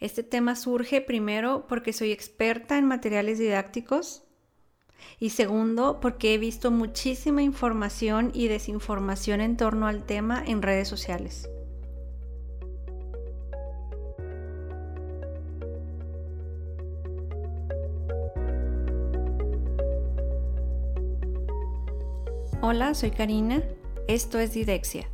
Este tema surge primero porque soy experta en materiales didácticos y segundo porque he visto muchísima información y desinformación en torno al tema en redes sociales. Hola, soy Karina. Esto es Didexia,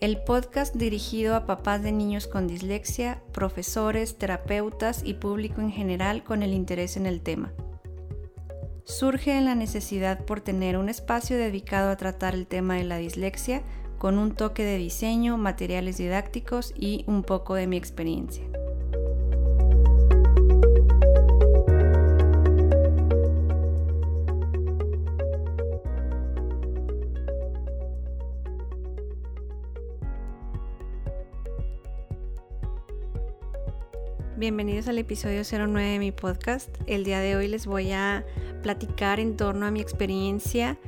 el podcast dirigido a papás de niños con dislexia, profesores, terapeutas y público en general con el interés en el tema. Surge en la necesidad por tener un espacio dedicado a tratar el tema de la dislexia con un toque de diseño, materiales didácticos y un poco de mi experiencia. Bienvenidos al episodio 09 de mi podcast. El día de hoy les voy a platicar en torno a mi experiencia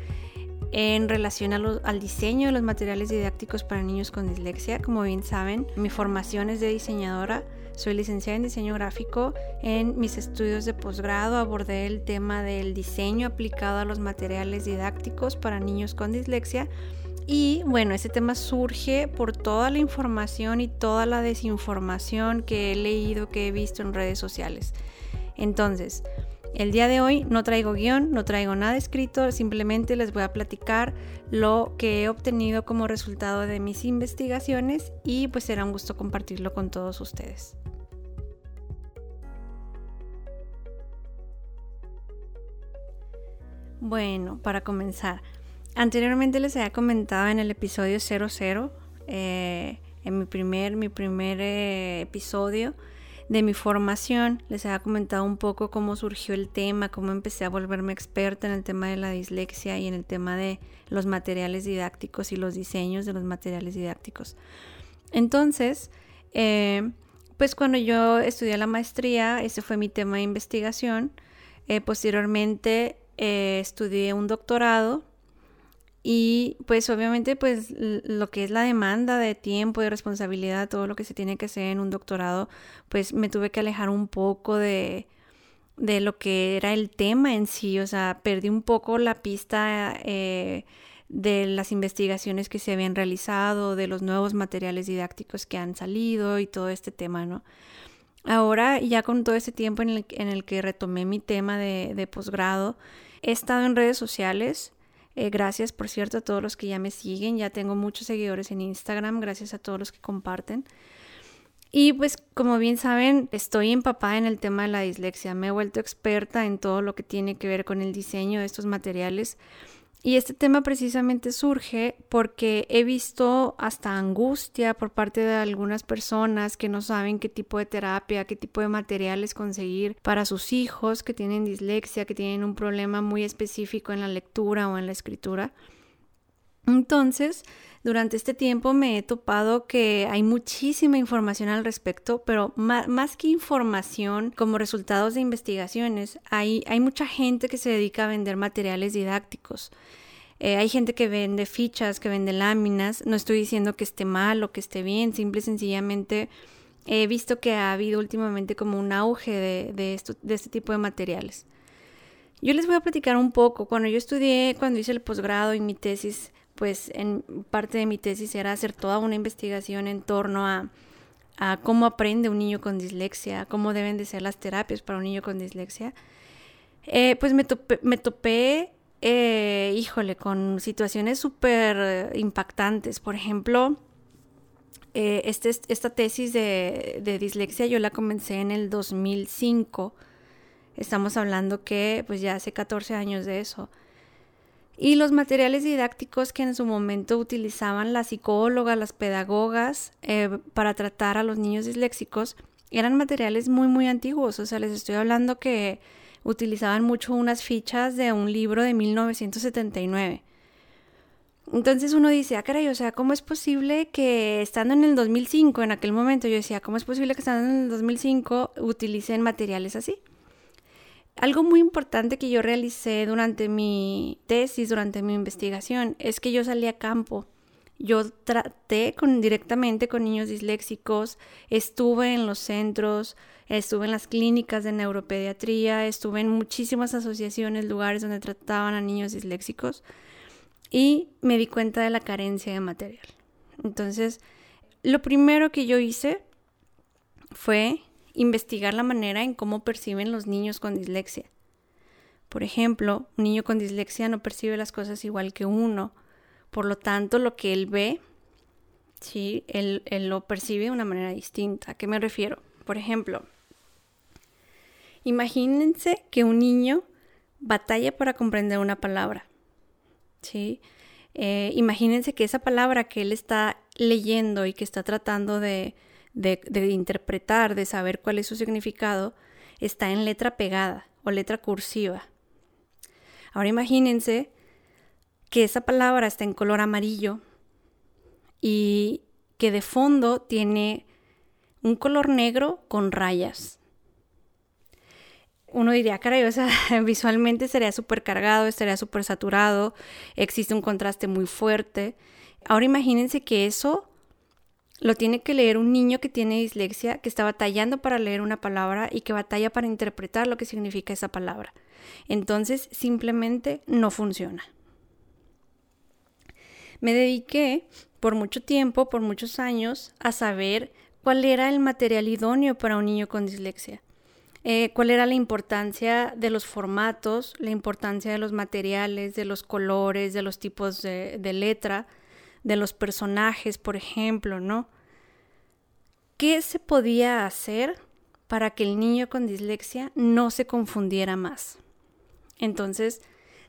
en relación al diseño de los materiales didácticos para niños con dislexia. Como bien saben, mi formación es de diseñadora. Soy licenciada en diseño gráfico. En mis estudios de posgrado abordé el tema del diseño aplicado a los materiales didácticos para niños con dislexia y bueno, ese tema surge por toda la información y toda la desinformación que he leído, que he visto en redes sociales. Entonces, el día de hoy no traigo guion, no traigo nada escrito, simplemente les voy a platicar lo que he obtenido como resultado de mis investigaciones y pues será un gusto compartirlo con todos ustedes. Bueno, para comenzar, Anteriormente les había comentado en el episodio 00, eh, en mi primer, mi primer eh, episodio de mi formación, les había comentado un poco cómo surgió el tema, cómo empecé a volverme experta en el tema de la dislexia y en el tema de los materiales didácticos y los diseños de los materiales didácticos. Entonces, eh, pues cuando yo estudié la maestría, ese fue mi tema de investigación. posteriormente estudié un doctorado y pues obviamente pues lo que es la demanda de tiempo, de responsabilidad, todo lo que se tiene que hacer en un doctorado, pues me tuve que alejar un poco de, de lo que era el tema en sí, o sea, perdí un poco la pista eh, de las investigaciones que se habían realizado, de los nuevos materiales didácticos que han salido y todo este tema, ¿no? Ahora, ya con todo ese tiempo en el, en el que retomé mi tema de, de posgrado, he estado en redes sociales, eh, gracias, por cierto, a todos los que ya me siguen. Ya tengo muchos seguidores en Instagram. Gracias a todos los que comparten. Y pues como bien saben, estoy empapada en el tema de la dislexia. Me he vuelto experta en todo lo que tiene que ver con el diseño de estos materiales y este tema precisamente surge porque he visto hasta angustia por parte de algunas personas que no saben qué tipo de terapia, qué tipo de materiales conseguir para sus hijos que tienen dislexia, que tienen un problema muy específico en la lectura o en la escritura. Entonces, durante este tiempo me he topado que hay muchísima información al respecto, pero más, que información como resultados de investigaciones, hay, mucha gente que se dedica a vender materiales didácticos. Eh, hay gente que vende fichas, que vende láminas. No estoy diciendo que esté mal o que esté bien, simple y sencillamente he visto que ha habido últimamente como un auge de, de este tipo de materiales. Yo les voy a platicar un poco. Cuando yo estudié, cuando hice el posgrado y mi tesis, pues en parte de mi tesis era hacer toda una investigación en torno a, cómo aprende un niño con dislexia, cómo deben de ser las terapias para un niño con dislexia. Eh, pues me topé, eh, híjole, con situaciones súper impactantes. Por ejemplo, eh, este, esta tesis de, de, dislexia yo la comencé en el 2005. Estamos hablando que pues ya hace 14 años de eso. Y los materiales didácticos que en su momento utilizaban las psicólogas, las pedagogas eh, para tratar a los niños disléxicos eran materiales muy, muy antiguos. O sea, les estoy hablando que utilizaban mucho unas fichas de un libro de 1979. Entonces uno dice, ah, caray, o sea, ¿cómo es posible que estando en el 2005, en aquel momento yo decía, ¿cómo es posible que estando en el 2005 utilicen materiales así? Algo muy importante que yo realicé durante mi tesis, durante mi investigación, es que yo salí a campo Yo traté directamente con niños disléxicos, estuve en los centros, estuve en las clínicas de neuropediatría, estuve en muchísimas asociaciones, lugares donde trataban a niños disléxicos y me di cuenta de la carencia de material. Entonces, lo primero que yo hice fue investigar la manera en cómo perciben los niños con dislexia. Por ejemplo, un niño con dislexia no percibe las cosas igual que uno por lo tanto, lo que él ve, sí, él, lo percibe de una manera distinta. ¿A qué me refiero? Por ejemplo, imagínense que un niño batalla para comprender una palabra. ¿sí? Eh, imagínense que esa palabra que él está leyendo y que está tratando de, de, interpretar, de saber cuál es su significado, está en letra pegada o letra cursiva. Ahora imagínense que esa palabra está en color amarillo y que de fondo tiene un color negro con rayas. Uno diría, caray, o sea, visualmente sería súper cargado, estaría súper saturado, existe un contraste muy fuerte. Ahora imagínense que eso lo tiene que leer un niño que tiene dislexia, que está batallando para leer una palabra y que batalla para interpretar lo que significa esa palabra. Entonces, simplemente no funciona. Me dediqué por mucho tiempo, por muchos años, a saber cuál era el material idóneo para un niño con dislexia. Eh, cuál era la importancia de los formatos, la importancia de los materiales, de los colores, de los tipos de, de letra, de los personajes, por ejemplo, ¿no? ¿Qué se podía hacer para que el niño con dislexia no se confundiera más? Entonces,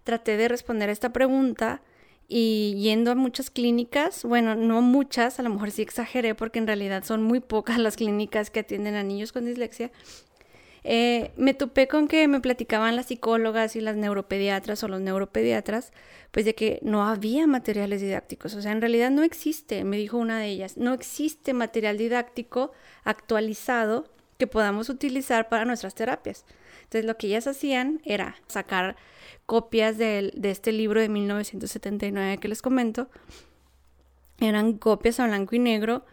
traté de responder a esta pregunta y yendo a muchas clínicas, bueno, no muchas, a lo mejor sí exageré porque en realidad son muy pocas las clínicas que atienden a niños con dislexia, eh, me topé con que me platicaban las psicólogas y las neuropediatras o los neuropediatras, pues de que no había materiales didácticos, o sea, en realidad no existe, me dijo una de ellas, no existe material didáctico actualizado que podamos utilizar para nuestras terapias. Entonces lo que ellas hacían era sacar copias de, este libro de 1979 que les comento. Eran copias a blanco y negro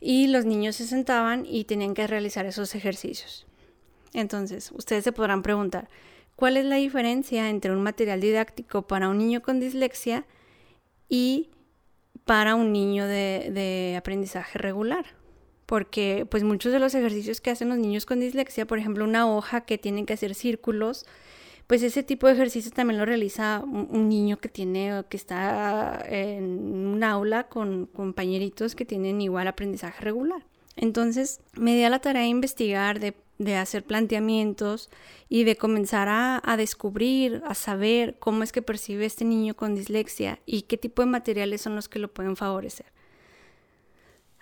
y los niños se sentaban y tenían que realizar esos ejercicios. Entonces, ustedes se podrán preguntar, ¿cuál es la diferencia entre un material didáctico para un niño con dislexia y para un niño de, de aprendizaje regular? Porque pues muchos de los ejercicios que hacen los niños con dislexia, por ejemplo, una hoja que tienen que hacer círculos, pues ese tipo de ejercicio también lo realiza un, niño que tiene, que está en un aula con compañeritos que tienen igual aprendizaje regular. Entonces me di la tarea de investigar, de, hacer planteamientos y de comenzar a, descubrir, a saber cómo es que percibe este niño con dislexia y qué tipo de materiales son los que lo pueden favorecer.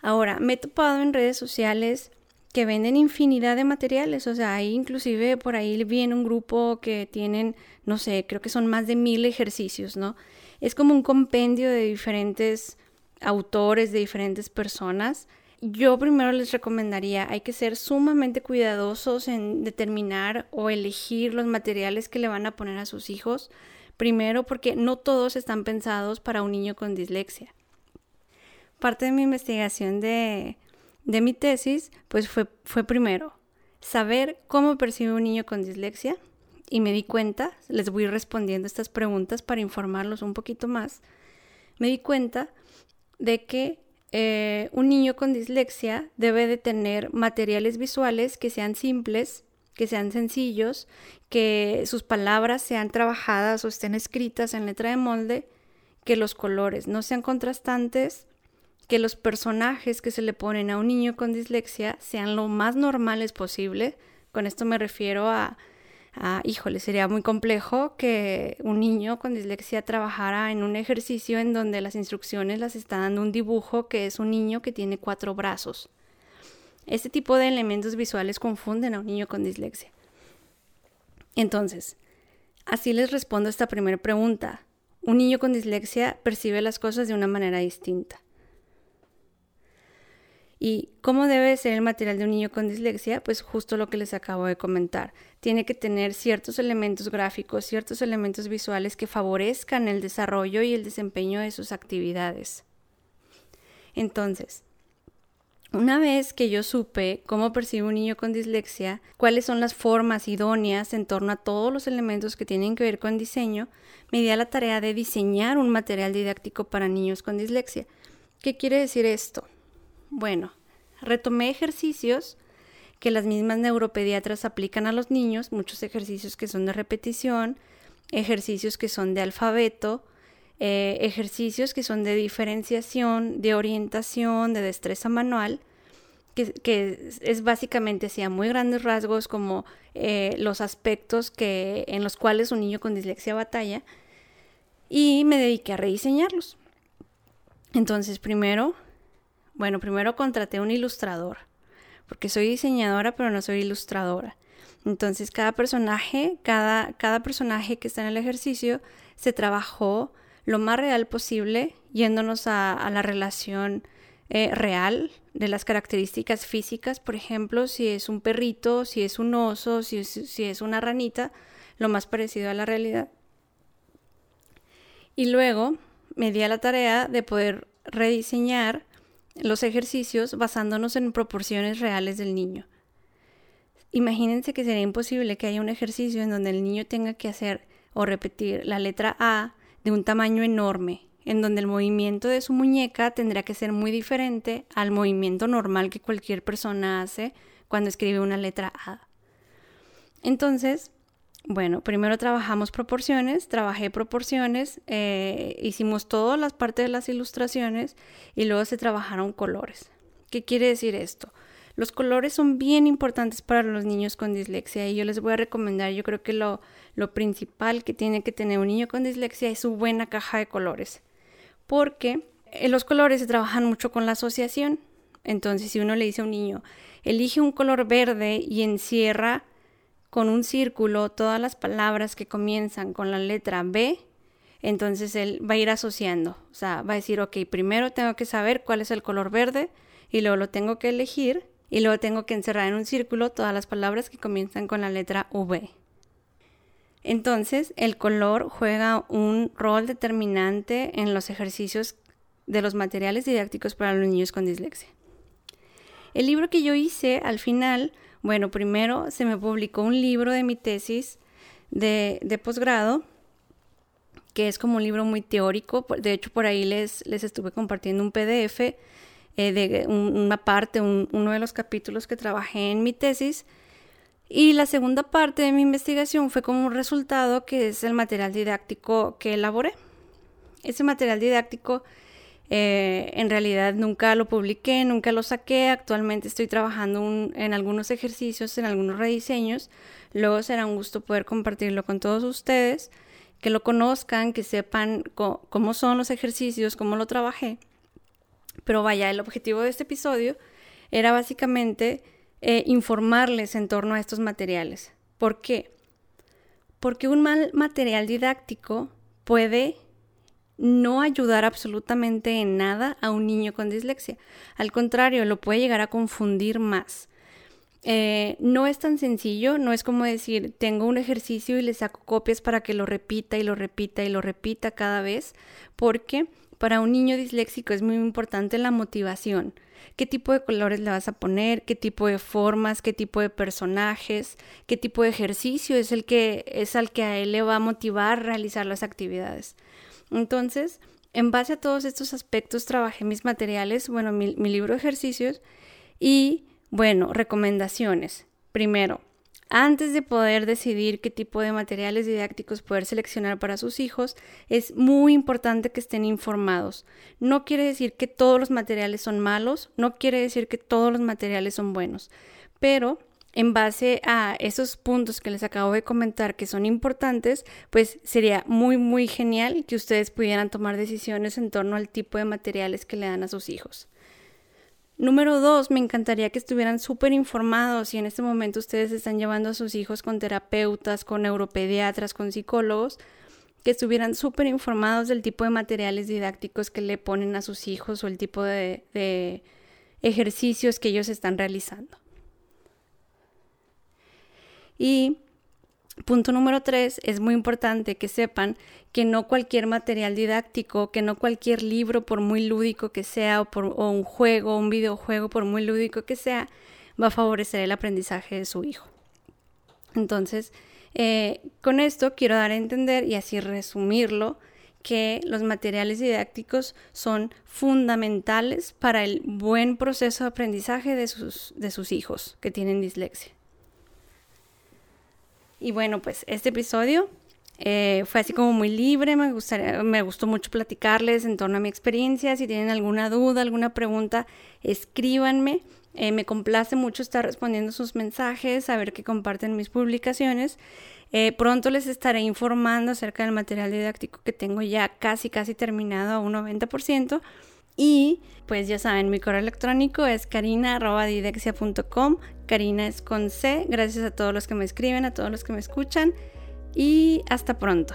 Ahora, me he topado en redes sociales que venden infinidad de materiales, o sea, hay inclusive por ahí viene un grupo que tienen, no sé, creo que son más de mil ejercicios, ¿no? Es como un compendio de diferentes autores, de diferentes personas. Yo primero les recomendaría, hay que ser sumamente cuidadosos en determinar o elegir los materiales que le van a poner a sus hijos. Primero porque no todos están pensados para un niño con dislexia. Parte de mi investigación de de mi tesis, pues fue, fue primero saber cómo percibe un niño con dislexia y me di cuenta, les voy respondiendo estas preguntas para informarlos un poquito más, me di cuenta de que eh, un niño con dislexia debe de tener materiales visuales que sean simples, que sean sencillos, que sus palabras sean trabajadas o estén escritas en letra de molde, que los colores no sean contrastantes que los personajes que se le ponen a un niño con dislexia sean lo más normales posible. Con esto me refiero a, a, híjole, sería muy complejo que un niño con dislexia trabajara en un ejercicio en donde las instrucciones las está dando un dibujo que es un niño que tiene cuatro brazos. Este tipo de elementos visuales confunden a un niño con dislexia. Entonces, así les respondo a esta primera pregunta. Un niño con dislexia percibe las cosas de una manera distinta. ¿Y cómo debe ser el material de un niño con dislexia? Pues justo lo que les acabo de comentar. Tiene que tener ciertos elementos gráficos, ciertos elementos visuales que favorezcan el desarrollo y el desempeño de sus actividades. Entonces, una vez que yo supe cómo percibe un niño con dislexia, cuáles son las formas idóneas en torno a todos los elementos que tienen que ver con diseño, me di a la tarea de diseñar un material didáctico para niños con dislexia. ¿Qué quiere decir esto? Bueno, retomé ejercicios que las mismas neuropediatras aplican a los niños, muchos ejercicios que son de repetición, ejercicios que son de alfabeto, eh, ejercicios que son de diferenciación, de orientación, de destreza manual, que, es básicamente así muy grandes rasgos como eh, los aspectos que, en los cuales un niño con dislexia batalla, y me dediqué a rediseñarlos. Entonces, primero, bueno, primero contraté un ilustrador, porque soy diseñadora, pero no soy ilustradora. Entonces, cada personaje, cada, cada personaje que está en el ejercicio se trabajó lo más real posible, yéndonos a, la relación eh, real de las características físicas, por ejemplo, si es un perrito, si es un oso, si si es una ranita, lo más parecido a la realidad. Y luego me di a la tarea de poder rediseñar los ejercicios basándonos en proporciones reales del niño. Imagínense que sería imposible que haya un ejercicio en donde el niño tenga que hacer o repetir la letra A de un tamaño enorme, en donde el movimiento de su muñeca tendría que ser muy diferente al movimiento normal que cualquier persona hace cuando escribe una letra A. Entonces, bueno, primero trabajamos proporciones, trabajé proporciones, eh, hicimos todas las partes de las ilustraciones y luego se trabajaron colores. ¿Qué quiere decir esto? Los colores son bien importantes para los niños con dislexia y yo les voy a recomendar, yo creo que lo, lo principal que tiene que tener un niño con dislexia es su buena caja de colores, porque eh, los colores se trabajan mucho con la asociación. Entonces, si uno le dice a un niño, elige un color verde y encierra con un círculo todas las palabras que comienzan con la letra B, entonces él va a ir asociando. O sea, va a decir, ok, primero tengo que saber cuál es el color verde y luego lo tengo que elegir y luego tengo que encerrar en un círculo todas las palabras que comienzan con la letra V. Entonces, el color juega un rol determinante en los ejercicios de los materiales didácticos para los niños con dislexia. El libro que yo hice al final, bueno, primero se me publicó un libro de mi tesis de, posgrado, que es como un libro muy teórico. De hecho, por ahí les, les estuve compartiendo un PDF eh, de una parte, uno de los capítulos que trabajé en mi tesis. Y la segunda parte de mi investigación fue como un resultado que es el material didáctico que elaboré. Ese material didáctico eh, en realidad nunca lo publiqué, nunca lo saqué. Actualmente estoy trabajando en algunos ejercicios, en algunos rediseños. Luego será un gusto poder compartirlo con todos ustedes, que lo conozcan, que sepan cómo son los ejercicios, cómo lo trabajé. Pero vaya, el objetivo de este episodio era básicamente eh, informarles en torno a estos materiales. ¿Por qué? Porque un mal material didáctico puede no ayudar absolutamente en nada a un niño con dislexia. Al contrario, lo puede llegar a confundir más. Eh, no es tan sencillo, no es como decir, tengo un ejercicio y le saco copias para que lo repita y lo repita y lo repita cada vez, porque para un niño disléxico es muy importante la motivación. ¿Qué tipo de colores le vas a poner? ¿Qué tipo de formas? ¿Qué tipo de personajes? ¿Qué tipo de ejercicio es el que es al que a él le va a motivar a realizar las actividades? Entonces, en base a todos estos aspectos trabajé mis materiales, bueno, mi, libro de ejercicios y, bueno, recomendaciones. Primero, antes de poder decidir qué tipo de materiales didácticos poder seleccionar para sus hijos, es muy importante que estén informados. No quiere decir que todos los materiales son malos, no quiere decir que todos los materiales son buenos, pero en base a esos puntos que les acabo de comentar que son importantes, pues sería muy, muy genial que ustedes pudieran tomar decisiones en torno al tipo de materiales que le dan a sus hijos. Número dos, me encantaría que estuvieran súper informados y en este momento ustedes están llevando a sus hijos con terapeutas, con neuropediatras, con psicólogos, que estuvieran súper informados del tipo de materiales didácticos que le ponen a sus hijos o el tipo de, de ejercicios que ellos están realizando. Y Punto número tres, es muy importante que sepan que no cualquier material didáctico, que no cualquier libro, por muy lúdico que sea, o, un juego, un videojuego, por muy lúdico que sea, va a favorecer el aprendizaje de su hijo. Entonces, eh, con esto quiero dar a entender y así resumirlo que los materiales didácticos son fundamentales para el buen proceso de aprendizaje de sus, de sus hijos que tienen dislexia. Y bueno, pues este episodio eh, fue así como muy libre, me, gustaría, me gustó mucho platicarles en torno a mi experiencia. Si tienen alguna duda, alguna pregunta, escríbanme. Eh, me complace mucho estar respondiendo sus mensajes, saber que comparten mis publicaciones. Eh, pronto les estaré informando acerca del material didáctico que tengo ya casi, casi terminado a un 90%. Y pues ya saben, mi correo electrónico es carina.didexia.com. Karina es con C. Gracias a todos los que me escriben, a todos los que me escuchan. Y hasta pronto.